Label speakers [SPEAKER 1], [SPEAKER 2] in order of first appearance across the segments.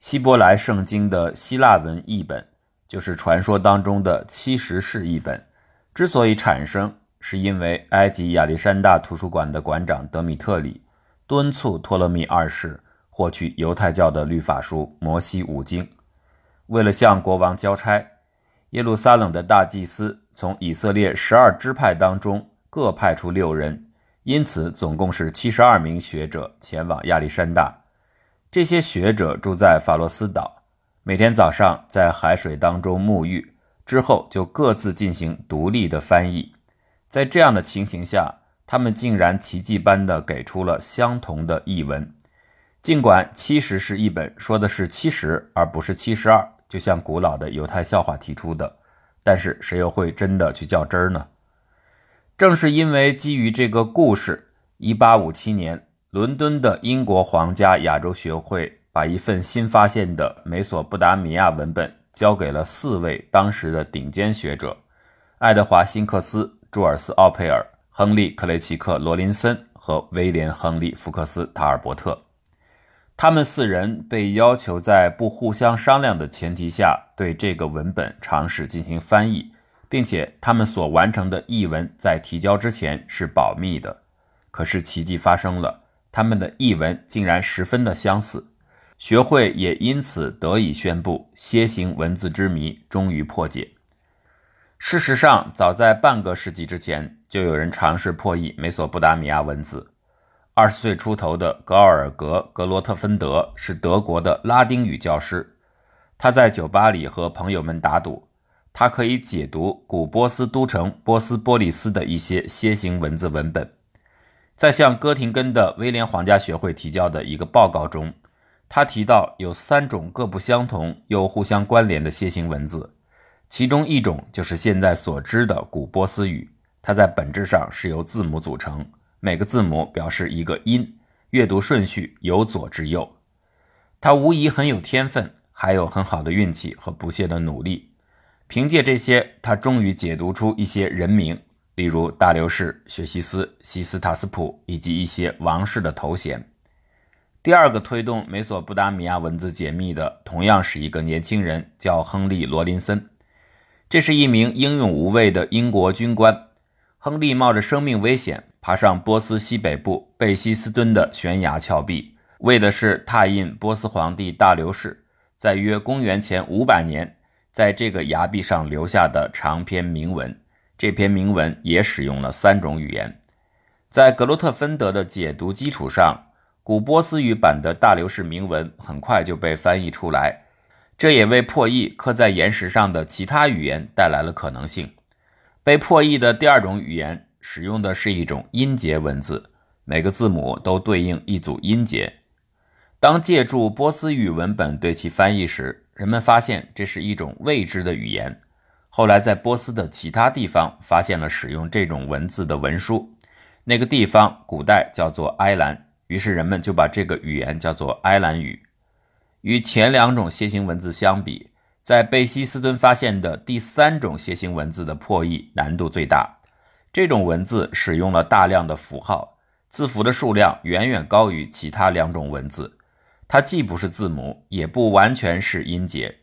[SPEAKER 1] 希伯来圣经的希腊文译本，就是传说当中的七十士译本，之所以产生，是因为埃及亚历山大图书馆的馆长德米特里敦促托勒密二世获取犹太教的律法书《摩西五经》，为了向国王交差，耶路撒冷的大祭司从以色列十二支派当中各派出六人，因此总共是七十二名学者前往亚历山大。这些学者住在法罗斯岛，每天早上在海水当中沐浴，之后就各自进行独立的翻译。在这样的情形下，他们竟然奇迹般地给出了相同的译文。尽管七十是一本说的是七十而不是七十二，就像古老的犹太笑话提出的，但是谁又会真的去较真儿呢？正是因为基于这个故事，一八五七年。伦敦的英国皇家亚洲学会把一份新发现的美索不达米亚文本交给了四位当时的顶尖学者：爱德华·辛克斯、朱尔斯·奥佩尔、亨利·克雷奇克·罗林森和威廉·亨利·福克斯·塔尔伯特。他们四人被要求在不互相商量的前提下对这个文本尝试进行翻译，并且他们所完成的译文在提交之前是保密的。可是奇迹发生了。他们的译文竟然十分的相似，学会也因此得以宣布楔形文字之谜终于破解。事实上，早在半个世纪之前，就有人尝试破译美索不达米亚文字。二十岁出头的格尔格·格罗特芬德是德国的拉丁语教师，他在酒吧里和朋友们打赌，他可以解读古波斯都城波斯波利斯的一些楔形文字文本。在向哥廷根的威廉皇家学会提交的一个报告中，他提到有三种各不相同又互相关联的楔形文字，其中一种就是现在所知的古波斯语，它在本质上是由字母组成，每个字母表示一个音，阅读顺序由左至右。他无疑很有天分，还有很好的运气和不懈的努力，凭借这些，他终于解读出一些人名。例如大流士、雪西斯、西斯塔斯普以及一些王室的头衔。第二个推动美索不达米亚文字解密的，同样是一个年轻人，叫亨利·罗林森。这是一名英勇无畏的英国军官。亨利冒着生命危险爬上波斯西北部贝希斯敦的悬崖峭壁，为的是拓印波斯皇帝大流士在约公元前五百年在这个崖壁上留下的长篇铭文。这篇铭文也使用了三种语言，在格罗特芬德的解读基础上，古波斯语版的大流士铭文很快就被翻译出来。这也为破译刻在岩石上的其他语言带来了可能性。被破译的第二种语言使用的是一种音节文字，每个字母都对应一组音节。当借助波斯语文本对其翻译时，人们发现这是一种未知的语言。后来，在波斯的其他地方发现了使用这种文字的文书，那个地方古代叫做埃兰，于是人们就把这个语言叫做埃兰语。与前两种楔形文字相比，在贝希斯敦发现的第三种楔形文字的破译难度最大。这种文字使用了大量的符号，字符的数量远远高于其他两种文字。它既不是字母，也不完全是音节。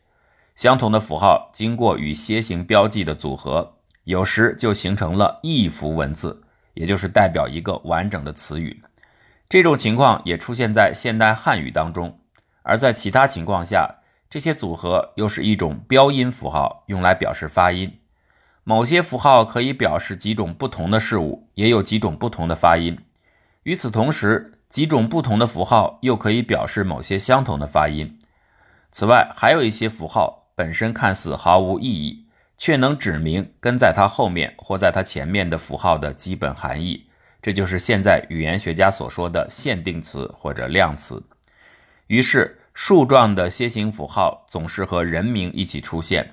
[SPEAKER 1] 相同的符号经过与楔形标记的组合，有时就形成了一符文字，也就是代表一个完整的词语。这种情况也出现在现代汉语当中，而在其他情况下，这些组合又是一种标音符号，用来表示发音。某些符号可以表示几种不同的事物，也有几种不同的发音。与此同时，几种不同的符号又可以表示某些相同的发音。此外，还有一些符号。本身看似毫无意义，却能指明跟在它后面或在它前面的符号的基本含义。这就是现在语言学家所说的限定词或者量词。于是，树状的楔形符号总是和人名一起出现，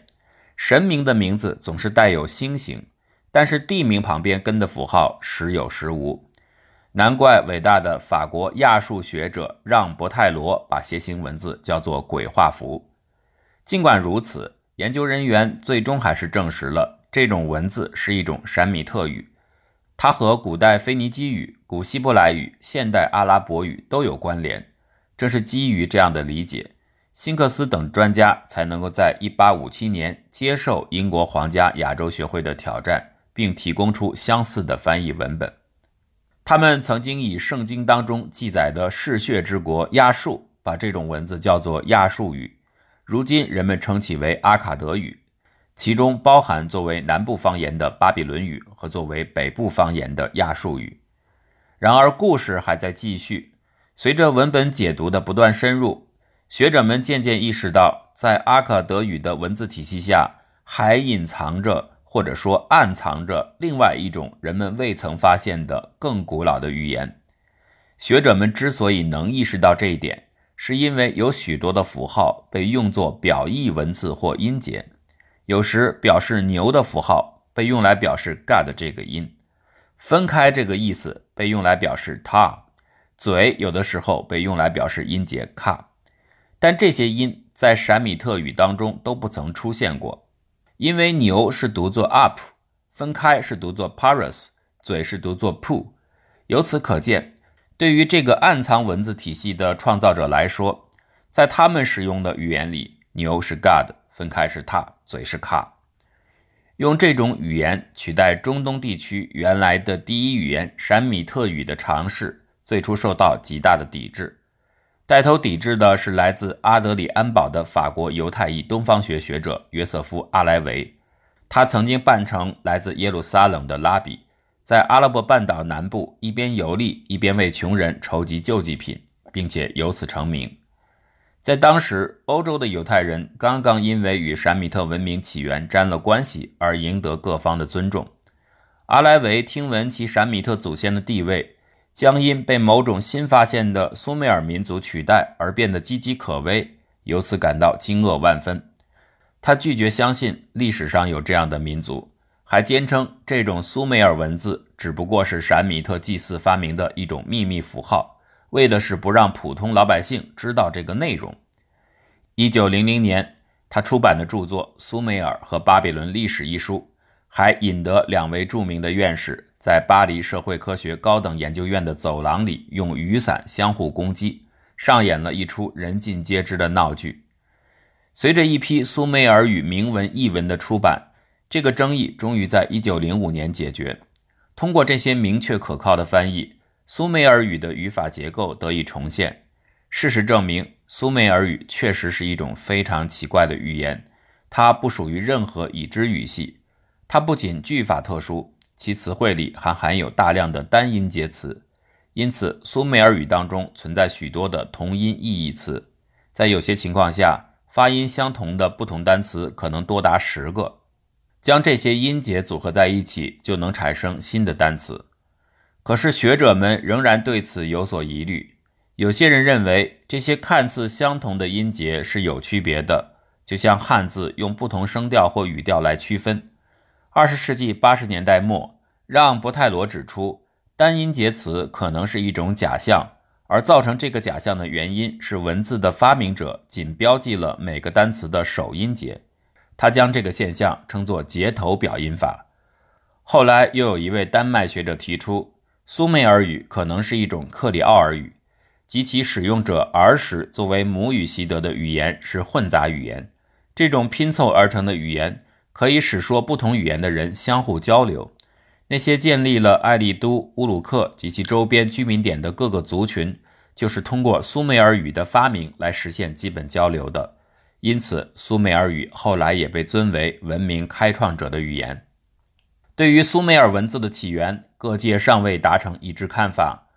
[SPEAKER 1] 神明的名字总是带有星形，但是地名旁边跟的符号时有时无。难怪伟大的法国亚述学者让·伯泰罗把楔形文字叫做鬼画符。尽管如此，研究人员最终还是证实了这种文字是一种闪米特语，它和古代腓尼基语、古希伯来语、现代阿拉伯语都有关联。正是基于这样的理解，辛克斯等专家才能够在1857年接受英国皇家亚洲学会的挑战，并提供出相似的翻译文本。他们曾经以圣经当中记载的嗜血之国亚述，把这种文字叫做亚述语，如今人们称其为阿卡德语，其中包含作为南部方言的巴比伦语和作为北部方言的亚述语。然而，故事还在继续，随着文本解读的不断深入。学者们渐渐意识到，在阿卡德语的文字体系下，还隐藏着或者说暗藏着另外一种人们未曾发现的更古老的语言。学者们之所以能意识到这一点，是因为有许多的符号被用作表意文字或音节。有时表示牛的符号被用来表示 God 这个音，分开这个意思被用来表示 ta，嘴有的时候被用来表示音节 ka。但这些音在闪米特语当中都不曾出现过，因为牛是读作 up，分开是读作 paras，嘴是读作 pu。由此可见，对于这个暗藏文字体系的创造者来说，在他们使用的语言里，牛是 god，分开是 ta，嘴是卡。用这种语言取代中东地区原来的第一语言闪米特语的尝试，最初受到极大的抵制。带头抵制的是来自阿德里安堡的法国犹太裔东方学学者约瑟夫·阿莱维。他曾经扮成来自耶路撒冷的拉比，在阿拉伯半岛南部一边游历，一边为穷人筹集救济品，并且由此成名。在当时，欧洲的犹太人刚刚因为与闪米特文明起源沾了关系而赢得各方的尊重。阿莱维听闻其闪米特祖先的地位。将因被某种新发现的苏美尔民族取代而变得岌岌可危，由此感到惊愕万分。他拒绝相信历史上有这样的民族，还坚称这种苏美尔文字只不过是闪米特祭祀发明的一种秘密符号，为的是不让普通老百姓知道这个内容。一九零零年，他出版的著作《苏美尔和巴比伦历史》一书，还引得两位著名的院士。在巴黎社会科学高等研究院的走廊里，用雨伞相互攻击，上演了一出人尽皆知的闹剧。随着一批苏美尔语铭文译文的出版，这个争议终于在1905年解决。通过这些明确可靠的翻译，苏美尔语的语法结构得以重现。事实证明，苏美尔语确实是一种非常奇怪的语言，它不属于任何已知语系。它不仅句法特殊。其词汇里还含有大量的单音节词，因此苏美尔语当中存在许多的同音异义词。在有些情况下，发音相同的不同单词可能多达十个。将这些音节组合在一起，就能产生新的单词。可是学者们仍然对此有所疑虑。有些人认为，这些看似相同的音节是有区别的，就像汉字用不同声调或语调来区分。二十世纪八十年代末，让·博泰罗指出，单音节词可能是一种假象，而造成这个假象的原因是文字的发明者仅标记了每个单词的首音节。他将这个现象称作节头表音法。后来又有一位丹麦学者提出，苏美尔语可能是一种克里奥尔语，及其使用者儿时作为母语习得的语言是混杂语言。这种拼凑而成的语言。可以使说不同语言的人相互交流。那些建立了艾利都、乌鲁克及其周边居民点的各个族群，就是通过苏美尔语的发明来实现基本交流的。因此，苏美尔语后来也被尊为文明开创者的语言。对于苏美尔文字的起源，各界尚未达成一致看法。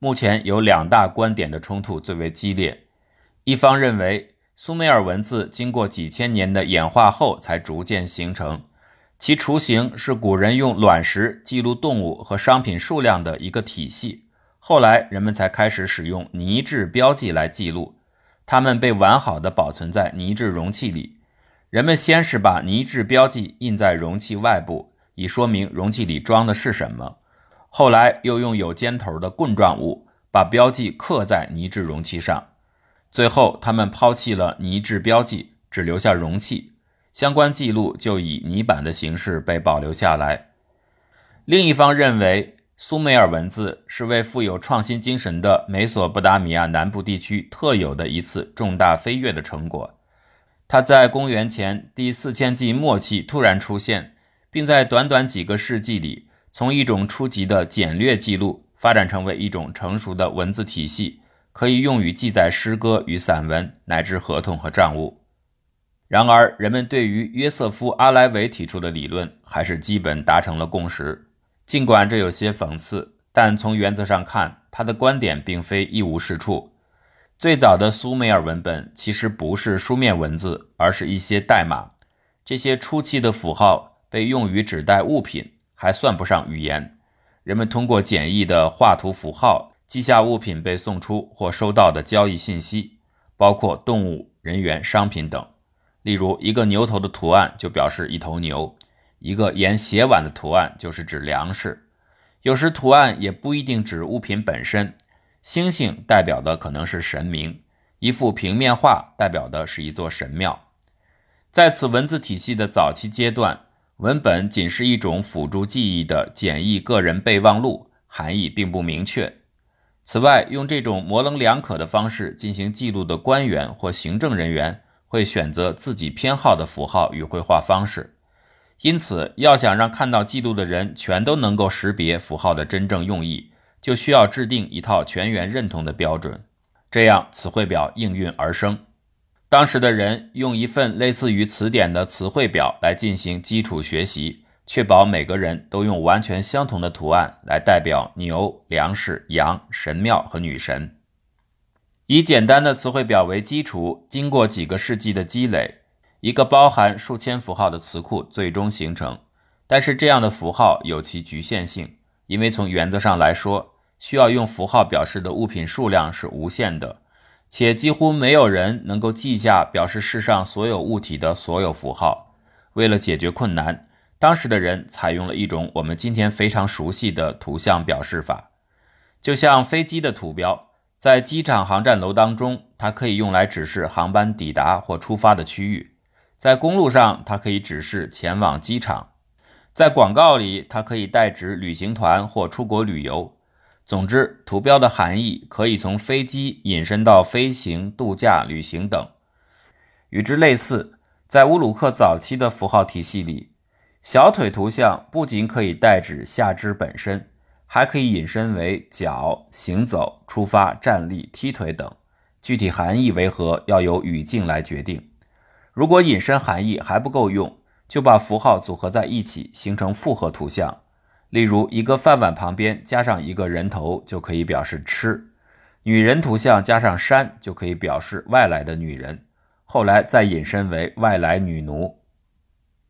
[SPEAKER 1] 目前有两大观点的冲突最为激烈。一方认为。苏美尔文字经过几千年的演化后才逐渐形成，其雏形是古人用卵石记录动物和商品数量的一个体系。后来人们才开始使用泥质标记来记录，它们被完好的保存在泥质容器里。人们先是把泥质标记印在容器外部，以说明容器里装的是什么。后来又用有尖头的棍状物把标记刻在泥质容器上。最后，他们抛弃了泥质标记，只留下容器，相关记录就以泥板的形式被保留下来。另一方认为，苏美尔文字是为富有创新精神的美索不达米亚南部地区特有的一次重大飞跃的成果。它在公元前第四千纪末期突然出现，并在短短几个世纪里，从一种初级的简略记录发展成为一种成熟的文字体系，可以用于记载诗歌与散文，乃至合同和账务。然而，人们对于约瑟夫·阿莱维提出的理论还是基本达成了共识。尽管这有些讽刺，但从原则上看，他的观点并非一无是处。最早的苏美尔文本其实不是书面文字，而是一些代码。这些初期的符号被用于指代物品，还算不上语言。人们通过简易的画图符号记下物品被送出或收到的交易信息，包括动物、人员、商品等。例如，一个牛头的图案就表示一头牛。一个沿斜碗的图案就是指粮食，有时图案也不一定指物品本身。星星代表的可能是神明，一幅平面画代表的是一座神庙。在此文字体系的早期阶段，文本仅是一种辅助记忆的简易个人备忘录，含义并不明确。此外，用这种模棱两可的方式进行记录的官员或行政人员会选择自己偏好的符号与绘画方式。因此，要想让看到记录的人全都能够识别符号的真正用意，就需要制定一套全员认同的标准，这样词汇表应运而生。当时的人用一份类似于词典的词汇表来进行基础学习，确保每个人都用完全相同的图案来代表牛、粮食、羊、神庙和女神。以简单的词汇表为基础，经过几个世纪的积累。一个包含数千符号的词库最终形成，但是这样的符号有其局限性，因为从原则上来说，需要用符号表示的物品数量是无限的，且几乎没有人能够记下表示世上所有物体的所有符号。为了解决困难，当时的人采用了一种我们今天非常熟悉的图像表示法，就像飞机的图标，在机场航站楼当中，它可以用来指示航班抵达或出发的区域。在公路上，它可以指示前往机场；在广告里，它可以代指旅行团或出国旅游。总之，图标的含义可以从飞机引申到飞行、度假、旅行等。与之类似，在乌鲁克早期的符号体系里，小腿图像不仅可以代指下肢本身，还可以引申为脚、行走、出发、站立、踢腿等。具体含义为何，要由语境来决定。如果引申含义还不够用，就把符号组合在一起，形成复合图像。例如，一个饭碗旁边加上一个人头，就可以表示吃；女人图像加上山，就可以表示外来的女人。后来再引申为外来女奴。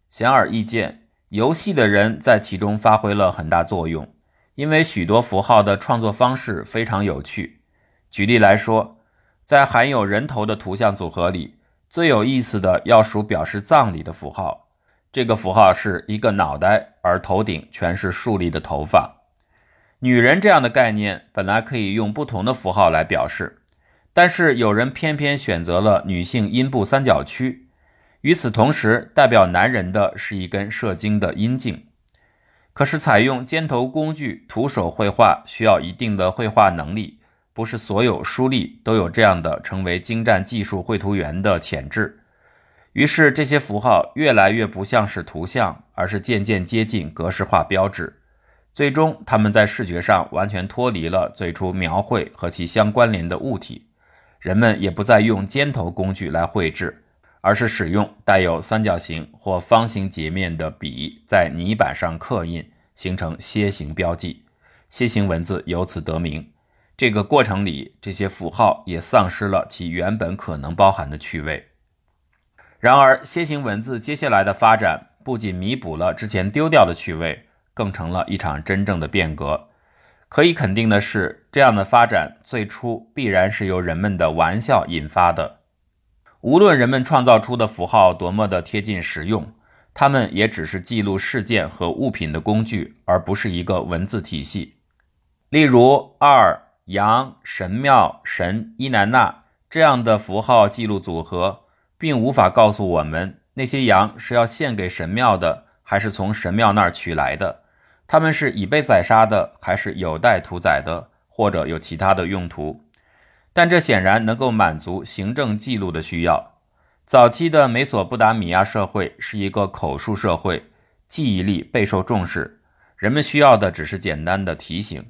[SPEAKER 1] 显而易见，游戏的人在其中发挥了很大作用，因为许多符号的创作方式非常有趣。举例来说，在含有人头的图像组合里。最有意思的要数表示葬礼的符号，这个符号是一个脑袋，而头顶全是竖立的头发。女人这样的概念本来可以用不同的符号来表示，但是有人偏偏选择了女性阴部三角区。与此同时，代表男人的是一根射精的阴茎。可是，采用尖头工具徒手绘画需要一定的绘画能力。不是所有书吏都有这样的成为精湛技术绘图员的潜质，于是这些符号越来越不像是图像，而是渐渐接近格式化标志。最终，他们在视觉上完全脱离了最初描绘和其相关联的物体。人们也不再用尖头工具来绘制，而是使用带有三角形或方形截面的笔在泥板上刻印，形成楔形标记。楔形文字由此得名。这个过程里，这些符号也丧失了其原本可能包含的趣味。然而，楔形文字接下来的发展不仅弥补了之前丢掉的趣味，更成了一场真正的变革。可以肯定的是，这样的发展最初必然是由人们的玩笑引发的。无论人们创造出的符号多么的贴近实用，它们也只是记录事件和物品的工具，而不是一个文字体系。例如，二。羊、神庙、神伊南娜这样的符号记录组合，并无法告诉我们那些羊是要献给神庙的，还是从神庙那儿取来的。它们是已被宰杀的，还是有待屠宰的，或者有其他的用途。但这显然能够满足行政记录的需要。早期的美索不达米亚社会是一个口述社会，记忆力备受重视，人们需要的只是简单的提醒。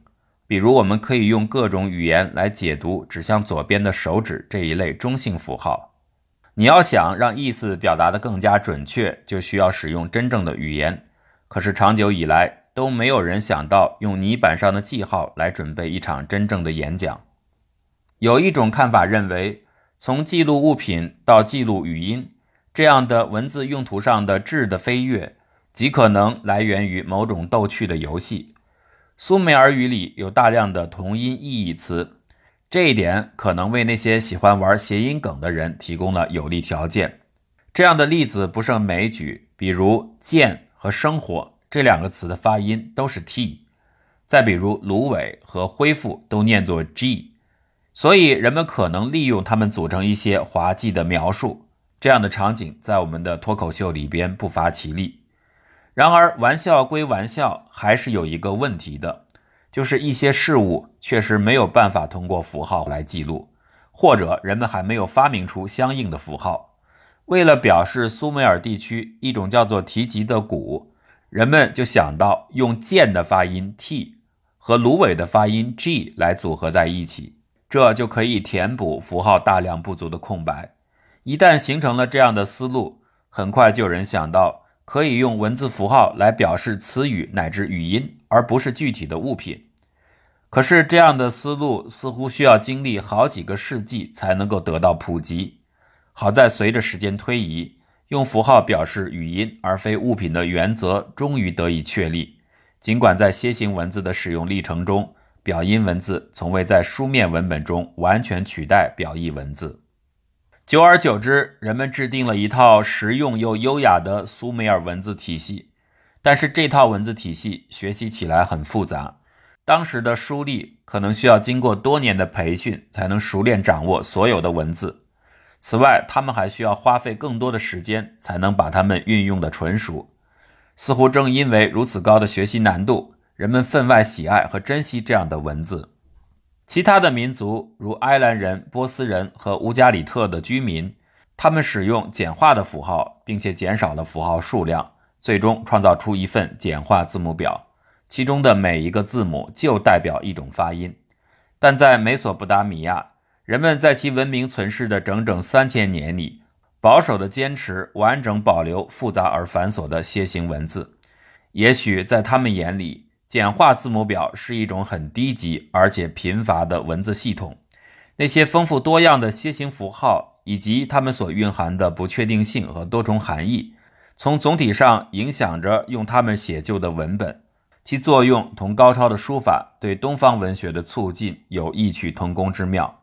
[SPEAKER 1] 比如，我们可以用各种语言来解读指向左边的手指这一类中性符号。你要想让意思表达得更加准确，就需要使用真正的语言。可是长久以来都没有人想到用泥板上的记号来准备一场真正的演讲。有一种看法认为，从记录物品到记录语音，这样的文字用途上的质的飞跃，极可能来源于某种逗趣的游戏。苏美尔语里有大量的同音异义词，这一点可能为那些喜欢玩谐音梗的人提供了有利条件。这样的例子不胜枚举，比如“剑”和“生活”这两个词的发音都是 t，再比如“芦苇”和“恢复”都念作 g，所以人们可能利用它们组成一些滑稽的描述。这样的场景在我们的脱口秀里边不乏其例。然而，玩笑归玩笑，还是有一个问题的，就是一些事物确实没有办法通过符号来记录，或者人们还没有发明出相应的符号。为了表示苏美尔地区一种叫做提吉的鼓，人们就想到用剑的发音 t 和芦苇的发音 g 来组合在一起，这就可以填补符号大量不足的空白。一旦形成了这样的思路，很快就有人想到。可以用文字符号来表示词语乃至语音，而不是具体的物品。可是，这样的思路似乎需要经历好几个世纪才能够得到普及。好在，随着时间推移，用符号表示语音而非物品的原则终于得以确立。尽管在楔形文字的使用历程中，表音文字从未在书面文本中完全取代表意文字。久而久之，人们制定了一套实用又优雅的苏美尔文字体系，但是这套文字体系学习起来很复杂。当时的书吏可能需要经过多年的培训才能熟练掌握所有的文字。此外，他们还需要花费更多的时间才能把它们运用的纯熟。似乎正因为如此高的学习难度，人们分外喜爱和珍惜这样的文字。其他的民族，如埃兰人、波斯人和乌加里特的居民，他们使用简化的符号，并且减少了符号数量，最终创造出一份简化字母表，其中的每一个字母就代表一种发音。但在美索不达米亚，人们在其文明存世的整整三千年里，保守地坚持完整保留复杂而繁琐的楔形文字。也许在他们眼里，简化字母表是一种很低级而且贫乏的文字系统。那些丰富多样的楔形符号以及它们所蕴含的不确定性和多重含义，从总体上影响着用它们写就的文本。其作用同高超的书法对东方文学的促进有异曲同工之妙。